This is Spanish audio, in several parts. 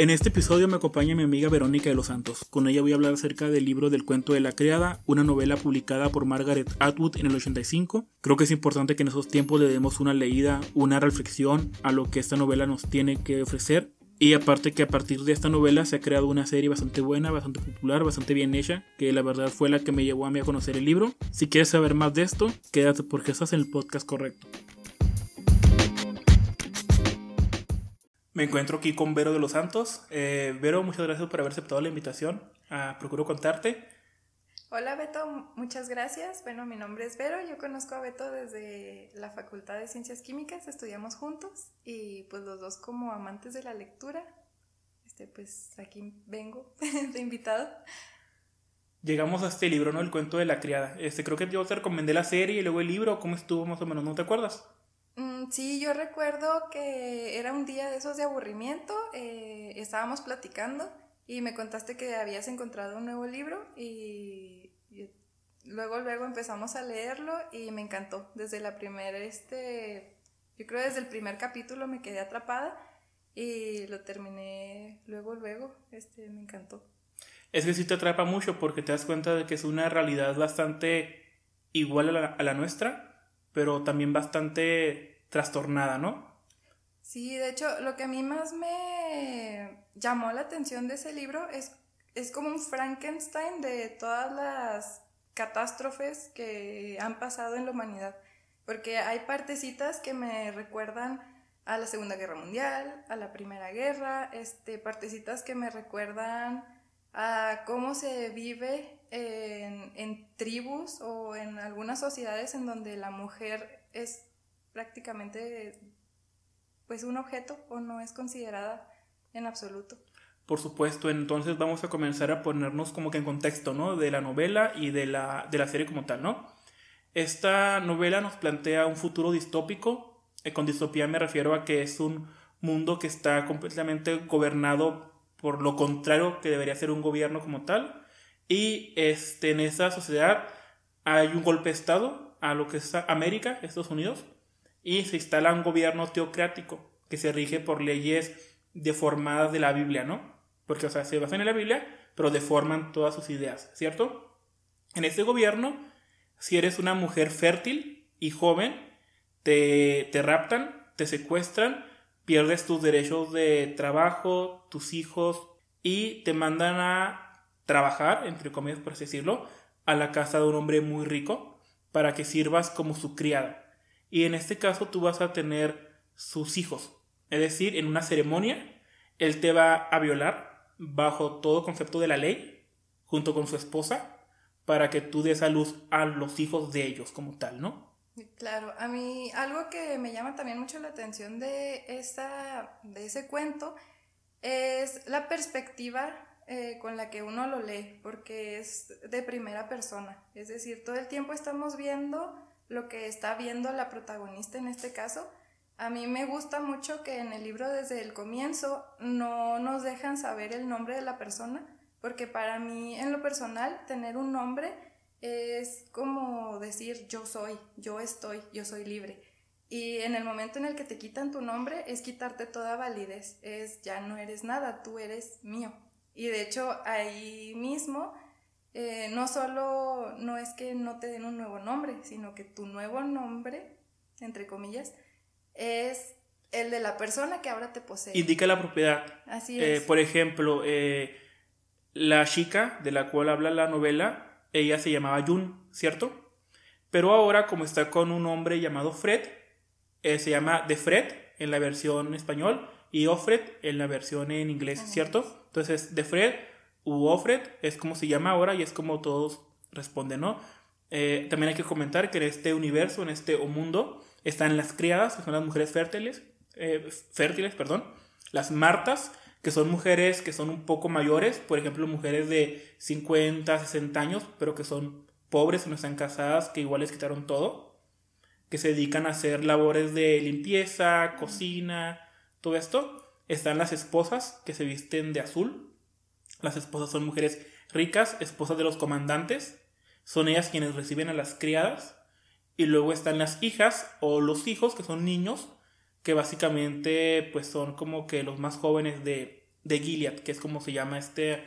En este episodio me acompaña mi amiga Verónica de los Santos. Con ella voy a hablar acerca del libro del cuento de la criada, una novela publicada por Margaret Atwood en el 85. Creo que es importante que en esos tiempos le demos una leída, una reflexión a lo que esta novela nos tiene que ofrecer. Y aparte que a partir de esta novela se ha creado una serie bastante buena, bastante popular, bastante bien hecha, que la verdad fue la que me llevó a mí a conocer el libro. Si quieres saber más de esto, quédate porque estás en el podcast correcto. Me encuentro aquí con Vero de los Santos. Eh, Vero, muchas gracias por haber aceptado la invitación Procuro Contarte. Hola Beto, muchas gracias. Bueno, mi nombre es Vero, yo conozco a Beto desde la Facultad de Ciencias Químicas, estudiamos juntos y pues los dos como amantes de la lectura, este, pues aquí vengo de invitado. Llegamos a este libro, ¿no? El cuento de la criada. Este, creo que yo te recomendé la serie y luego el libro, ¿cómo estuvo más o menos? ¿No te acuerdas? Sí, yo recuerdo que era un día de esos de aburrimiento, eh, estábamos platicando y me contaste que habías encontrado un nuevo libro y, luego luego empezamos a leerlo y me encantó. Desde la primera, este, yo creo desde el primer capítulo me quedé atrapada y lo terminé luego luego, este, me encantó. Es que sí te atrapa mucho porque te das cuenta de que es una realidad bastante igual a la nuestra pero también bastante trastornada, ¿no? Sí, de hecho, lo que a mí más me llamó la atención de ese libro es, es como un Frankenstein de todas las catástrofes que han pasado en la humanidad, porque hay partecitas que me recuerdan a la Segunda Guerra Mundial, a la Primera Guerra, este, partecitas que me recuerdan a cómo se vive en, tribus o en algunas sociedades en donde la mujer es prácticamente pues un objeto o no es considerada en absoluto. Por supuesto, entonces vamos a comenzar a ponernos como que en contexto, ¿no? De la novela y de la, de la serie como tal, ¿no? Esta novela nos plantea un futuro distópico. Eh, con distopía me refiero a que es un mundo que está completamente gobernado por lo contrario que debería ser un gobierno como tal. Y este, en esa sociedad hay un golpe de Estado a lo que es América, Estados Unidos, y se instala un gobierno teocrático que se rige por leyes deformadas de la Biblia, ¿no? Porque, o sea, se basan en la Biblia, pero deforman todas sus ideas, ¿cierto? En ese gobierno, si eres una mujer fértil y joven, te, te raptan, te secuestran pierdes tus derechos de trabajo, tus hijos y te mandan a trabajar, entre comillas por así decirlo, a la casa de un hombre muy rico para que sirvas como su criada. Y en este caso tú vas a tener sus hijos. Es decir, en una ceremonia, él te va a violar bajo todo concepto de la ley, junto con su esposa, para que tú des a luz a los hijos de ellos como tal, ¿no? Claro, a mí algo que me llama también mucho la atención de, esta, de ese cuento es la perspectiva eh, con la que uno lo lee, porque es de primera persona. Es decir, todo el tiempo estamos viendo lo que está viendo la protagonista en este caso. A mí me gusta mucho que en el libro desde el comienzo no nos dejan saber el nombre de la persona, porque para mí en lo personal tener un nombre es como decir yo soy, yo estoy, yo soy libre. Y en el momento en el que te quitan tu nombre es quitarte toda validez, es ya no eres nada, tú eres mío. Y de hecho ahí mismo eh, no solo no es que no te den un nuevo nombre, sino que tu nuevo nombre, entre comillas, es el de la persona que ahora te posee. Indica la propiedad. Así eh, es. por ejemplo, eh, la chica de la cual habla la novela ella se llamaba Jun, ¿cierto? Pero ahora, como está con un hombre llamado Fred, se llama The Fred en la versión español y Ofred en la versión en inglés, ¿cierto? Entonces, The Fred u Ofred es como se llama ahora y es como todos responden, ¿no? Eh, también hay que comentar que en este universo, en este mundo, están las criadas, que son las mujeres fértiles, eh, fértiles, perdón, las martas, que son mujeres que son un poco mayores, por ejemplo, mujeres de 50, 60 años, pero que son pobres, no están casadas, que igual les quitaron todo, que se dedican a hacer labores de limpieza, cocina, todo esto. Están las esposas que se visten de azul. Las esposas son mujeres ricas, esposas de los comandantes. Son ellas quienes reciben a las criadas. Y luego están las hijas o los hijos, que son niños, que básicamente pues son como que los más jóvenes de, de Gilead, que es como se llama este,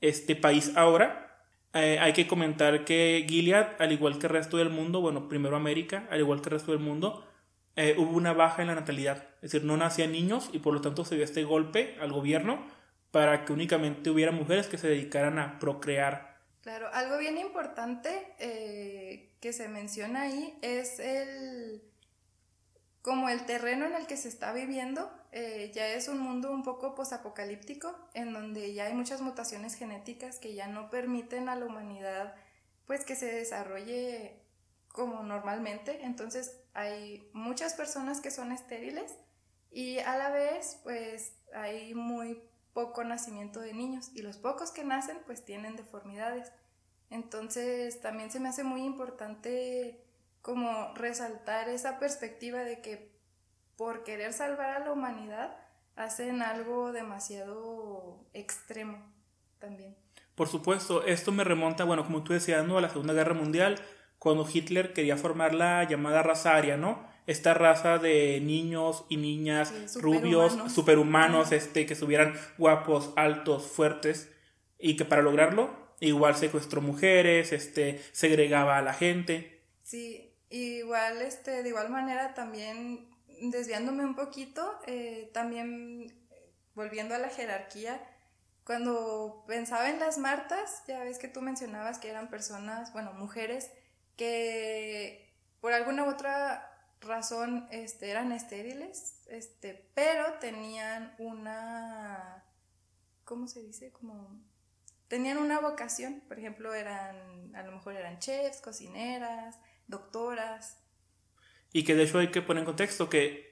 este país ahora. Eh, hay que comentar que Gilead, al igual que el resto del mundo, bueno, primero América, al igual que el resto del mundo, eh, hubo una baja en la natalidad. Es decir, no nacían niños y por lo tanto se dio este golpe al gobierno para que únicamente hubiera mujeres que se dedicaran a procrear. Claro, algo bien importante eh, que se menciona ahí es el como el terreno en el que se está viviendo eh, ya es un mundo un poco posapocalíptico, en donde ya hay muchas mutaciones genéticas que ya no permiten a la humanidad pues que se desarrolle como normalmente. Entonces hay muchas personas que son estériles y a la vez pues hay muy poco nacimiento de niños y los pocos que nacen pues tienen deformidades. Entonces también se me hace muy importante como resaltar esa perspectiva de que por querer salvar a la humanidad hacen algo demasiado extremo también. Por supuesto, esto me remonta, bueno, como tú decías, ¿no? a la Segunda Guerra Mundial, cuando Hitler quería formar la llamada raza aria, ¿no? Esta raza de niños y niñas rubios, superhumanos, este, que estuvieran guapos, altos, fuertes, y que para lograrlo igual secuestró mujeres, este, segregaba a la gente. Sí, igual, este, de igual manera también desviándome un poquito, eh, también volviendo a la jerarquía, cuando pensaba en las Martas, ya ves que tú mencionabas que eran personas, bueno, mujeres, que por alguna u otra razón este, eran estériles, este, pero tenían una, ¿cómo se dice? Como, tenían una vocación, por ejemplo, eran, a lo mejor eran chefs, cocineras, doctoras, y que de hecho hay que poner en contexto que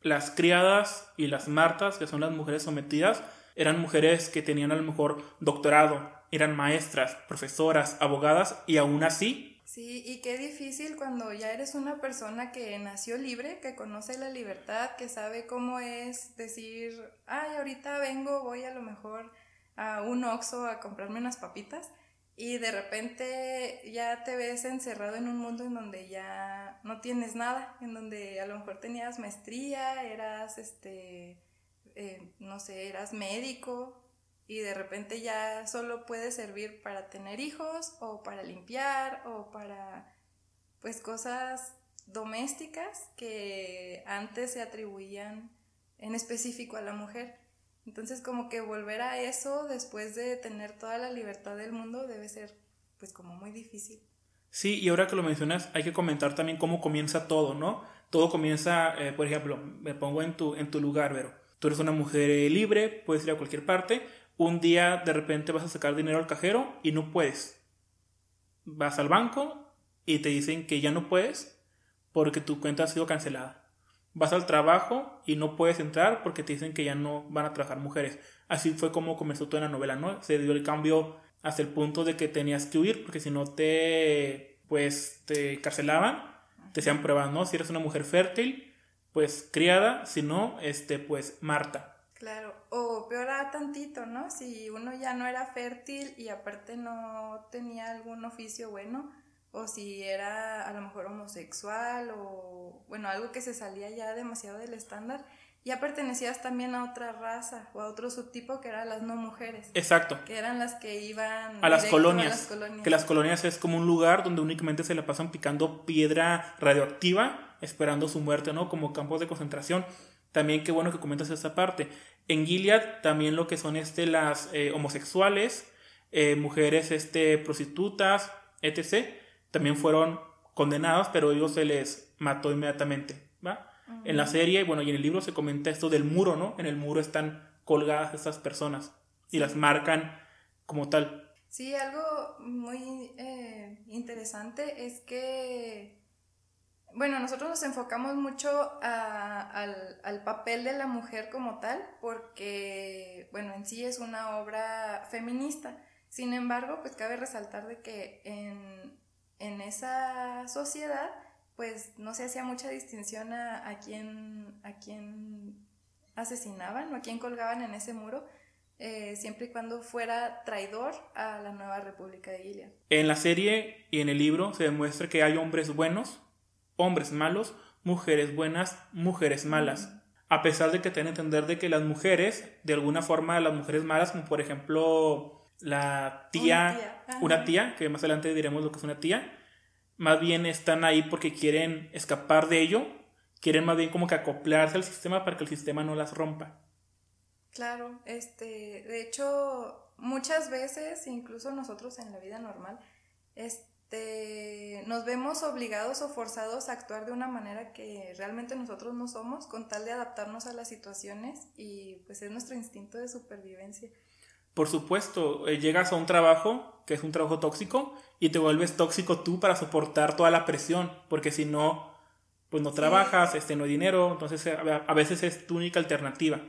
las criadas y las martas, que son las mujeres sometidas, eran mujeres que tenían a lo mejor doctorado, eran maestras, profesoras, abogadas y aún así... Sí, y qué difícil cuando ya eres una persona que nació libre, que conoce la libertad, que sabe cómo es decir, ay, ahorita vengo, voy a lo mejor a un Oxxo a comprarme unas papitas y de repente ya te ves encerrado en un mundo en donde ya no tienes nada, en donde a lo mejor tenías maestría, eras, este, eh, no sé, eras médico y de repente ya solo puedes servir para tener hijos o para limpiar o para, pues, cosas domésticas que antes se atribuían en específico a la mujer. Entonces como que volver a eso después de tener toda la libertad del mundo debe ser pues como muy difícil. Sí, y ahora que lo mencionas, hay que comentar también cómo comienza todo, ¿no? Todo comienza, eh, por ejemplo, me pongo en tu, en tu lugar, pero tú eres una mujer libre, puedes ir a cualquier parte, un día de repente vas a sacar dinero al cajero y no puedes. Vas al banco y te dicen que ya no puedes porque tu cuenta ha sido cancelada vas al trabajo y no puedes entrar porque te dicen que ya no van a trabajar mujeres. Así fue como comenzó toda la novela, ¿no? Se dio el cambio hasta el punto de que tenías que huir porque si no te, pues, te carcelaban, te hacían pruebas, ¿no? Si eres una mujer fértil, pues criada, si no, este, pues, Marta. Claro, o peor a tantito, ¿no? Si uno ya no era fértil y aparte no tenía algún oficio bueno, o si era a lo mejor homosexual o bueno, algo que se salía ya demasiado del estándar, ya pertenecías también a otra raza o a otro subtipo que eran las no mujeres. Exacto. Que eran las que iban a las, colonias, Que las colonias es como un lugar donde únicamente se la pasan picando piedra radioactiva, esperando su muerte, ¿no? Como campos de concentración. También qué bueno que comentas esa parte. En Gilead también lo que son este, las eh, homosexuales, eh, mujeres este, prostitutas, etc también fueron condenados, pero ellos se les mató inmediatamente, ¿va? En la serie, bueno, y en el libro se comenta esto del muro, ¿no? En el muro están colgadas estas personas y las marcan como tal. Sí, algo muy eh, interesante es que, bueno, nosotros nos enfocamos mucho al, al, papel de la mujer como tal, porque, bueno, en sí es una obra feminista. Sin embargo, pues cabe resaltar de que en, en esa sociedad, pues no se hacía mucha distinción a, a quién, a quién asesinaban o a quién colgaban en ese muro, eh, siempre y cuando fuera traidor a la nueva República de Gilead. En la serie y en el libro se demuestra que hay hombres buenos, hombres malos, mujeres buenas, mujeres malas. a pesar de que te a entender de que las mujeres, de alguna forma, las mujeres malas, como por ejemplo la tía, una tía, que más adelante diremos lo que es una tía, más bien están ahí porque quieren escapar de ello, quieren más bien como que acoplarse al sistema para que el sistema no las rompa. Claro, este, de hecho, muchas veces, incluso nosotros en la vida normal, este, nos vemos obligados o forzados a actuar de una manera que realmente nosotros no somos, con tal de adaptarnos a las situaciones y pues es nuestro instinto de supervivencia. Por supuesto, eh, llegas a un trabajo que es un trabajo tóxico y te vuelves tóxico tú para soportar toda la presión, porque si no, pues no trabajas, este, no hay dinero, entonces a veces es tu única alternativa.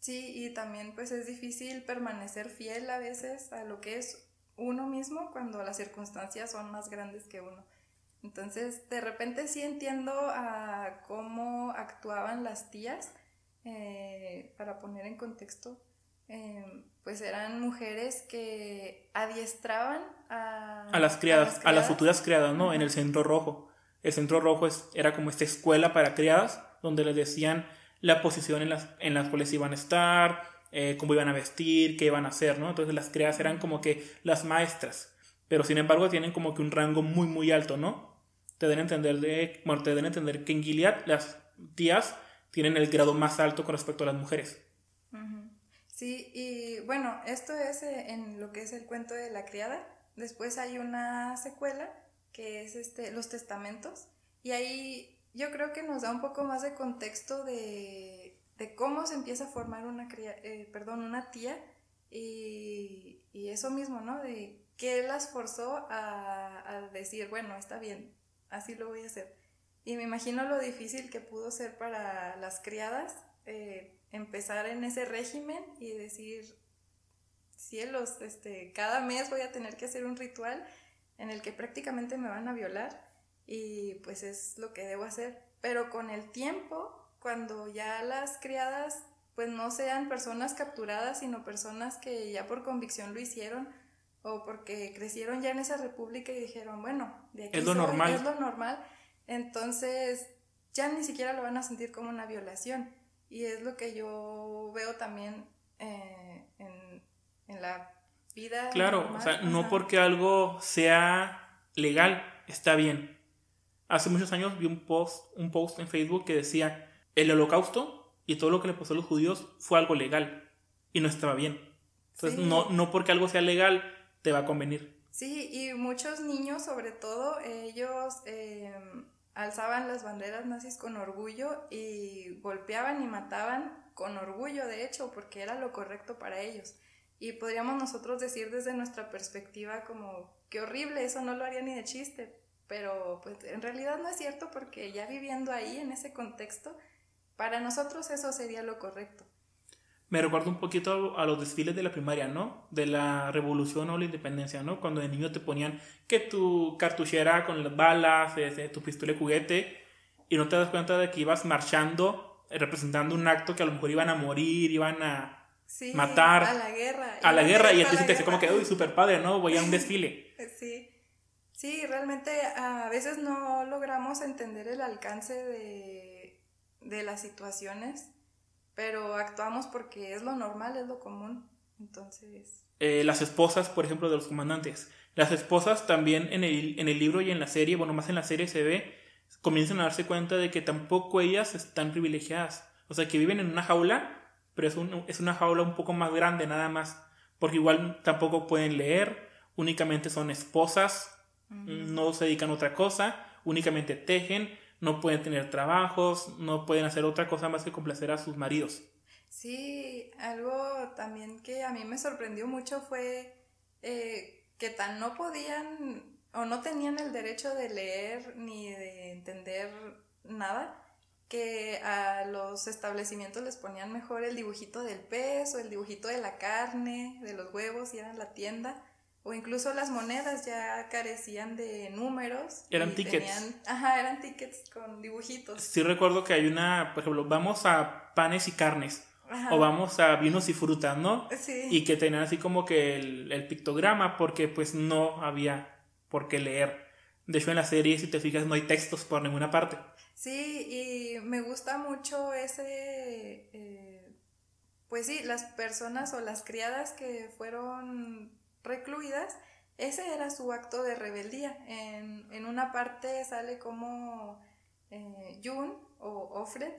Sí, y también pues es difícil permanecer fiel a veces a lo que es uno mismo cuando las circunstancias son más grandes que uno. Entonces, de repente sí entiendo a cómo actuaban las tías, eh, para poner en contexto, em, pues eran mujeres que adiestraban a, a, las, criadas, a las futuras criadas, ¿no? En el centro rojo. El centro rojo es, era como esta escuela para criadas, donde les decían la posición en las, en las cuales iban a estar, eh, cómo iban a vestir, qué iban a hacer, ¿no? Entonces las criadas eran como que las maestras, pero sin embargo tienen como que un rango muy, muy alto, ¿no? Te deben entender, de, bueno, te entender que en Gilead las tías tienen el grado más alto con respecto a las mujeres. Sí, y bueno, esto es eh, en lo que es el cuento de la criada. Después hay una secuela que es este, los testamentos, y ahí yo creo que nos da un poco más de contexto de, cómo se empieza a formar una, eh, perdón, una tía y, eso mismo, ¿no? De qué las forzó a, decir, bueno, está bien, así lo voy a hacer. Y me imagino lo difícil que pudo ser para las criadas eh, empezar en ese régimen y decir, cielos, este, cada mes voy a tener que hacer un ritual en el que prácticamente me van a violar y pues es lo que debo hacer. Pero con el tiempo, cuando ya las criadas pues no sean personas capturadas, sino personas que ya por convicción lo hicieron o porque crecieron ya en esa república y dijeron, bueno, de aquí es lo normal. Es lo normal. Entonces ya ni siquiera lo van a sentir como una violación. Y es lo que yo veo también eh, en, en, la vida. Claro, o sea, no porque algo sea legal, está bien. Hace muchos años vi un post, un post en Facebook que decía, el holocausto y todo lo que le pasó a los judíos fue algo legal y no estaba bien. Entonces, no, no porque algo sea legal te va a convenir. Sí, y muchos niños, sobre todo, ellos em, alzaban las banderas nazis con orgullo y golpeaban y mataban con orgullo, de hecho, porque era lo correcto para ellos. Y podríamos nosotros decir desde nuestra perspectiva como, qué horrible, eso no lo haría ni de chiste, pero pues en realidad no es cierto porque ya viviendo ahí en ese contexto, para nosotros eso sería lo correcto. Me recuerdo un poquito a los desfiles de la primaria, ¿no? De la revolución o la independencia, ¿no? Cuando de niño te ponían que tu cartuchera con las balas, tu pistola de juguete, y no te das cuenta de que ibas marchando, representando un acto que a lo mejor iban a morir, iban a matar. A la guerra. A la guerra, y entonces te hace como que, uy, súper padre, ¿no? Voy a un desfile. Sí. Sí, realmente a veces no logramos entender el alcance de, las situaciones, pero actuamos porque es lo normal, es lo común. Entonces... Eh, las esposas, por ejemplo, de los comandantes. Las esposas también en el, en el libro y en la serie, bueno, más en la serie se ve, comienzan a darse cuenta de que tampoco ellas están privilegiadas. O sea, que viven en una jaula, pero es, es una jaula un poco más grande nada más. Porque igual tampoco pueden leer, únicamente son esposas, no se dedican a otra cosa, únicamente tejen, no pueden tener trabajos, no pueden hacer otra cosa más que complacer a sus maridos. Sí, algo también que a mí me sorprendió mucho fue eh, que tan no podían o no tenían el derecho de leer ni de entender nada, que a los establecimientos les ponían mejor el dibujito del pez o el dibujito de la carne, de los huevos, y eran la tienda o incluso las monedas ya carecían de números. Eran tickets. ajá, eran tickets con dibujitos. Sí recuerdo que hay una, por ejemplo, vamos a panes y carnes. O vamos a vinos y frutas, ¿no? Sí. Y que tenían así como que el, pictograma porque pues no había por qué leer. De hecho en la serie, si te fijas, no hay textos por ninguna parte. Sí, y me gusta mucho ese, eh, pues sí, las personas o las criadas que fueron recluidas, ese era su acto de rebeldía. En, en una parte sale como eh, Jun o Offred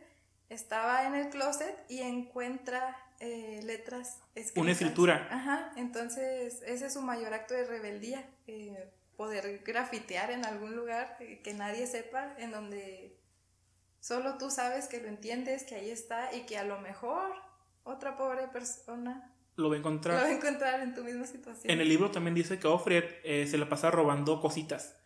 estaba en el closet y encuentra eh, letras escritas. Una escritura. Ajá, entonces ese es su mayor acto de rebeldía, eh, poder grafitear en algún lugar eh, que nadie sepa, en donde solo tú sabes que lo entiendes, que ahí está y que a lo mejor otra pobre persona lo va a encontrar. Lo va a encontrar en tu misma situación. En el libro también dice que Offred se le pasa robando cositas,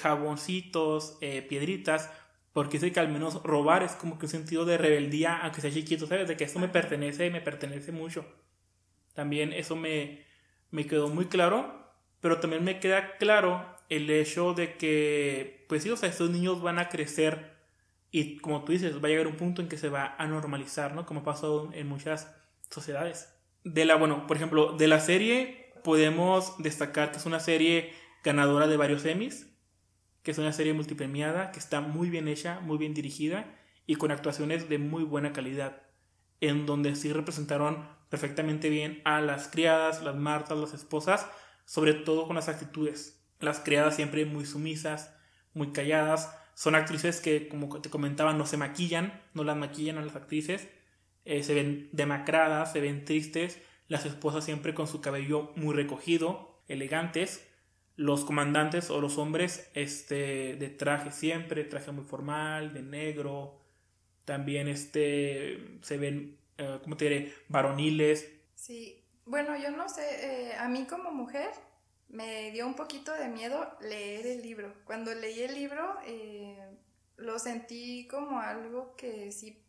jaboncitos, piedritas, porque dice que al menos robar es como que un sentido de rebeldía, aunque sea chiquito, ¿sabes? De que esto me pertenece y me pertenece mucho. También eso me, me quedó muy claro, pero también me queda claro el hecho de que, pues sí, o sea, estos niños van a crecer y como tú dices, va a llegar un punto en que se va a normalizar, ¿no? Como ha pasado en muchas sociedades. De la, bueno, por ejemplo, de la serie podemos destacar que es una serie ganadora de varios Emmys que es una serie multipremiada, que está muy bien hecha, muy bien dirigida y con actuaciones de muy buena calidad, en donde sí representaron perfectamente bien a las criadas, las martas, las esposas, sobre todo con las actitudes. Las criadas siempre muy sumisas, muy calladas, son actrices que, como te comentaba, no se maquillan, no las maquillan a las actrices, eh, se ven demacradas, se ven tristes, las esposas siempre con su cabello muy recogido, elegantes, los comandantes o los hombres este, de traje siempre, traje muy formal, de negro. También este, se ven, eh, ¿cómo te diré?, varoniles. Sí, bueno, yo no sé, eh, a mí como mujer me dio un poquito de miedo leer el libro. Cuando leí el libro eh, lo sentí como algo que sí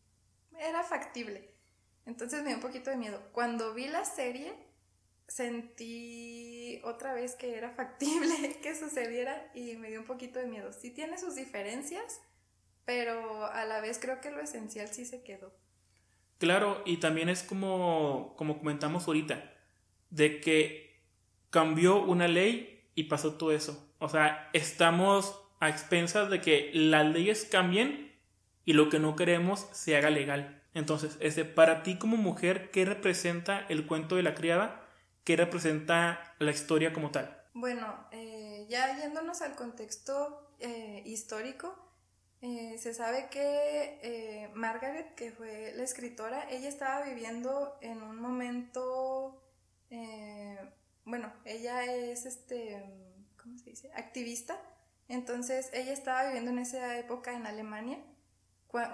era factible. Entonces me dio un poquito de miedo. Cuando vi la serie sentí otra vez que era factible que sucediera y me dio un poquito de miedo. Sí tiene sus diferencias, pero a la vez creo que lo esencial sí se quedó. Claro, y también es como, como comentamos ahorita, de que cambió una ley y pasó todo eso. O sea, estamos a expensas de que las leyes cambien y lo que no queremos se haga legal. Entonces, ese, para ti como mujer, ¿qué representa el cuento de la criada? ¿Qué representa la historia como tal? Bueno, eh, ya yéndonos al contexto eh, histórico, eh, se sabe que Margaret, que fue la escritora, ella estaba viviendo en un momento, bueno, ella es, este, ¿cómo se dice? Activista. Entonces, ella estaba viviendo en esa época en Alemania,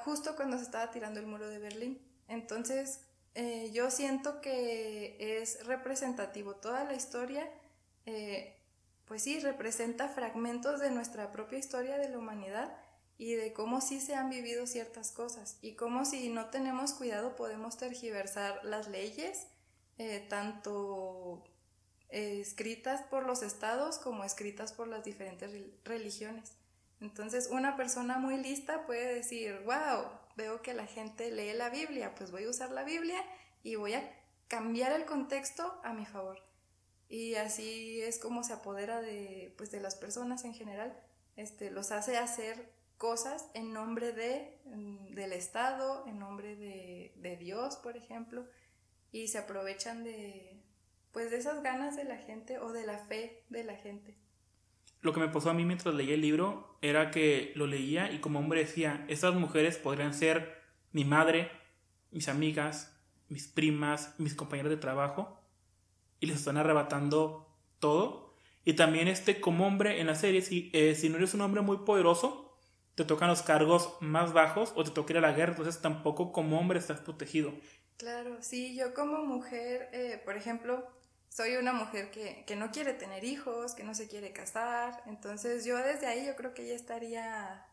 justo cuando se estaba tirando el muro de Berlín. Entonces, eh, yo siento que es representativo. Toda la historia, eh, pues sí, representa fragmentos de nuestra propia historia de la humanidad y de cómo sí se han vivido ciertas cosas y cómo si no tenemos cuidado podemos tergiversar las leyes, eh, tanto escritas por los estados como escritas por las diferentes religiones. Entonces, una persona muy lista puede decir, wow, veo que la gente lee la Biblia, pues voy a usar la Biblia y voy a cambiar el contexto a mi favor. Y así es como se apodera de, pues, de las personas en general, este, los hace hacer cosas en nombre de, mm, del Estado, en nombre de, de Dios, por ejemplo, y se aprovechan de, pues, de esas ganas de la gente o de la fe de la gente. Lo que me pasó a mí mientras leía el libro era que lo leía y como hombre decía, esas mujeres podrían ser mi madre, mis amigas, mis primas, mis compañeros de trabajo y les están arrebatando todo. Y también este como hombre en la serie, si, eh, si no eres un hombre muy poderoso, te tocan los cargos más bajos o te toca ir a la guerra, entonces tampoco como hombre estás protegido. Claro, sí, yo como mujer, eh, por ejemplo, soy una mujer que, no quiere tener hijos, que no se quiere casar, entonces yo desde ahí yo creo que ya estaría...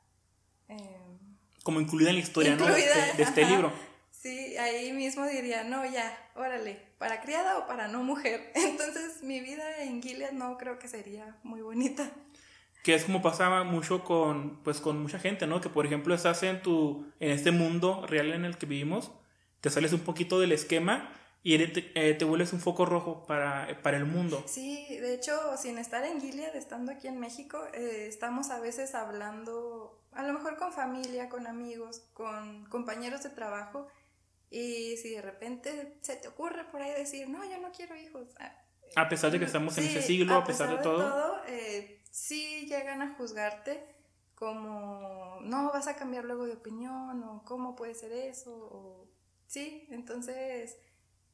Em, Como incluida en la historia, ¿no? De este, este libro. Sí, ahí mismo diría, no, ya, órale, para criada o para no mujer. Entonces mi vida en Gilead no creo que sería muy bonita. Que es como pasaba mucho con, pues, con mucha gente, ¿no? Que por ejemplo estás en, tu, en este mundo real en el que vivimos, te sales un poquito del esquema y te, te, vuelves un foco rojo para, para, el mundo. Sí, de hecho, sin estar en Gilead, estando aquí en México, eh, estamos a veces hablando, a lo mejor con familia, con amigos, con compañeros de trabajo, y si de repente se te ocurre por ahí decir, no, yo no quiero hijos. Ah, a pesar de que estamos en ese siglo, a pesar, de todo. eh, sí llegan a juzgarte como, no, vas a cambiar luego de opinión, o cómo puede ser eso, o sí, entonces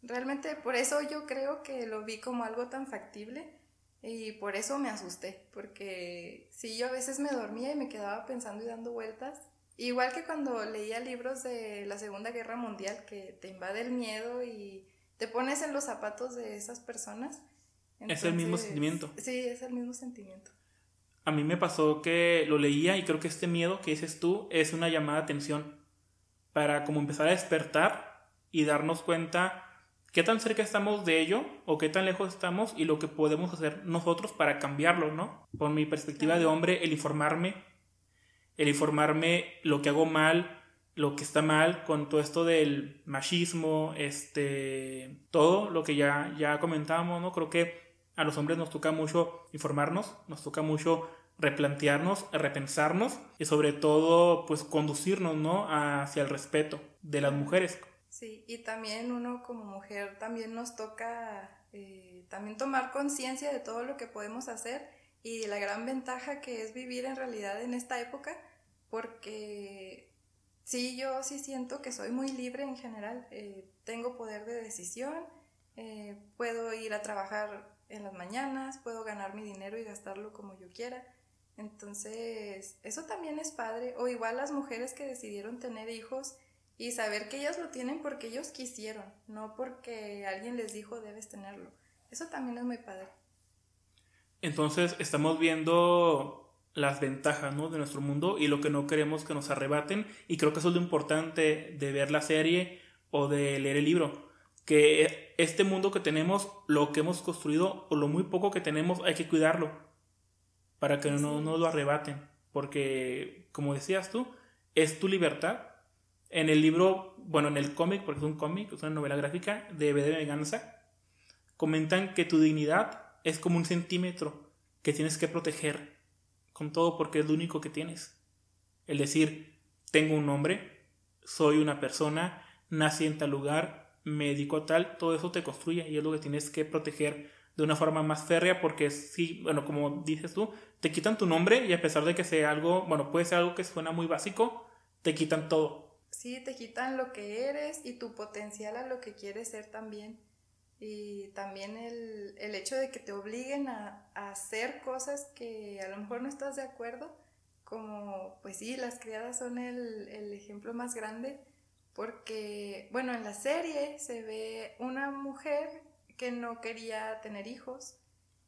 Realmente por eso yo creo que lo vi como algo tan factible y por eso me asusté, porque si yo a veces me dormía y me quedaba pensando y dando vueltas, igual que cuando leía libros de la Segunda Guerra Mundial, que te invade el miedo y te pones en los zapatos de esas personas. es el mismo sentimiento. Sí, es el mismo sentimiento. A mí me pasó que lo leía y creo que este miedo que dices tú es una llamada de atención para como empezar a despertar y darnos cuenta qué tan cerca estamos de ello o qué tan lejos estamos y lo que podemos hacer nosotros para cambiarlo, ¿no? Por mi perspectiva de hombre, el informarme, el informarme lo que hago mal, lo que está mal con todo esto del machismo, este, todo lo que ya, ya comentábamos, ¿no? Creo que a los hombres nos toca mucho informarnos, nos toca mucho replantearnos, repensarnos y sobre todo pues conducirnos, ¿no? Hacia el respeto de las mujeres Sí, y también uno como mujer también nos toca eh, también tomar conciencia de todo lo que podemos hacer y la gran ventaja que es vivir en realidad en esta época, porque sí, yo sí siento que soy muy libre en general, eh, tengo poder de decisión, eh, puedo ir a trabajar en las mañanas, puedo ganar mi dinero y gastarlo como yo quiera. Entonces, eso también es padre. O igual las mujeres que decidieron tener hijos y saber que ellos lo tienen porque ellos quisieron, no porque alguien les dijo debes tenerlo. Eso también es muy padre. Entonces estamos viendo las ventajas ¿no? de nuestro mundo y lo que no queremos que nos arrebaten y creo que eso es lo importante de ver la serie o de leer el libro que este mundo que tenemos lo que hemos construido o lo muy poco que tenemos hay que cuidarlo para que no nos lo arrebaten porque como decías tú es tu libertad en el libro, bueno, en el cómic, porque es un cómic, es una novela gráfica de B de Venganza, comentan que tu dignidad es como un centímetro que tienes que proteger con todo porque es lo único que tienes. El decir, tengo un nombre, soy una persona, nací en tal lugar, me dedico a tal, todo eso te construye y es lo que tienes que proteger de una forma más férrea porque sí, bueno, como dices tú, te quitan tu nombre y a pesar de que sea algo, bueno, puede ser algo que suena muy básico, te quitan todo sí, te quitan lo que eres y tu potencial a lo que quieres ser también. Y también el, el hecho de que te obliguen a, hacer cosas que a lo mejor no estás de acuerdo, como pues sí, las criadas son el, el ejemplo más grande, porque bueno, en la serie se ve una mujer que no quería tener hijos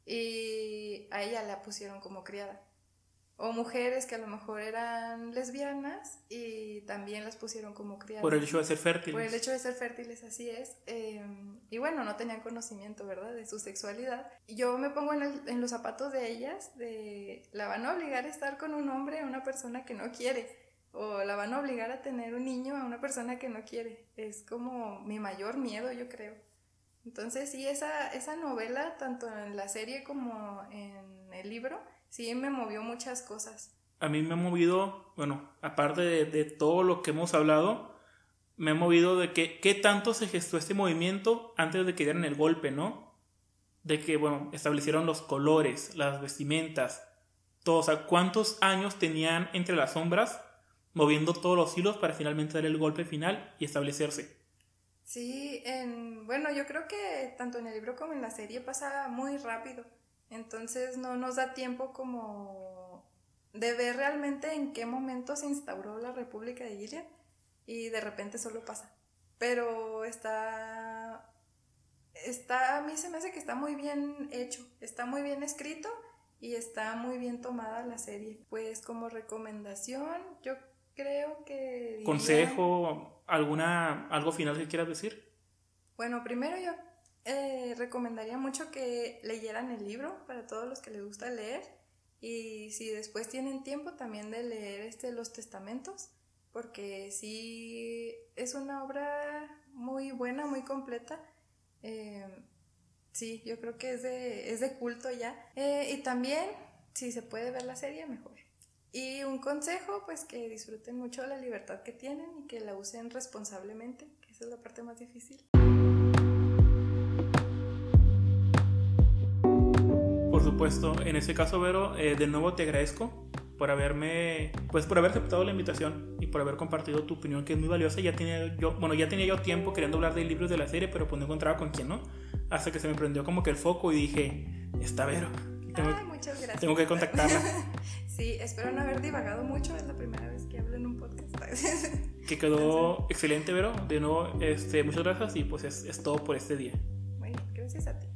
y a ella la pusieron como criada o mujeres que a lo mejor eran lesbianas y también las pusieron como criadas. Por el hecho de ser fértiles. Por el hecho de ser fértiles, así es. Em, y bueno, no tenían conocimiento, ¿verdad?, de su sexualidad. Yo me pongo en, en, los zapatos de ellas, de la van a obligar a estar con un hombre, a una persona que no quiere, o la van a obligar a tener un niño, a una persona que no quiere. Es como mi mayor miedo, yo creo. Entonces, sí, esa, esa novela, tanto en la serie como en el libro, sí me movió muchas cosas. A mí me ha movido, bueno, aparte de, todo lo que hemos hablado, me ha movido de que qué tanto se gestó este movimiento antes de que dieran el golpe, ¿no? De que, bueno, establecieron los colores, las vestimentas, todo, o sea, cuántos años tenían entre las sombras moviendo todos los hilos para finalmente dar el golpe final y establecerse. Sí, en, bueno, yo creo que tanto en el libro como en la serie pasa muy rápido. Entonces no nos da tiempo como de ver realmente en qué momento se instauró la República de Gilead y de repente solo pasa. Pero está, está, a mí se me hace que está muy bien hecho, está muy bien escrito y está muy bien tomada la serie. Pues como recomendación, yo creo que... ¿Consejo? ¿Alguna, ¿Algo final que quieras decir? Bueno, primero yo eh, recomendaría mucho que leyeran el libro para todos los que les gusta leer y si después tienen tiempo también de leer este Los Testamentos porque sí es una obra muy buena, muy completa Eh, sí, yo creo que es de, es de culto ya. Eh, y también, si se puede ver la serie, mejor. Y un consejo, pues que disfruten mucho la libertad que tienen y que la usen responsablemente, que esa es la parte más difícil. Supuesto, en ese caso, Vero, eh, de nuevo te agradezco por haberme, pues por haber aceptado la invitación y por haber compartido tu opinión que es muy valiosa. Ya tenía yo, bueno, ya tenía yo tiempo queriendo hablar de libros de la serie, pero pues no encontraba con quién, ¿no? Hasta que se me prendió como que el foco y dije, está Vero. Tengo, Ay, muchas gracias. Tengo que contactarla. sí, espero no haber divagado mucho, es la primera vez que hablo en un podcast. que quedó excelente, Vero. De nuevo, este, muchas gracias y pues es, es todo por este día. Bueno, gracias a ti.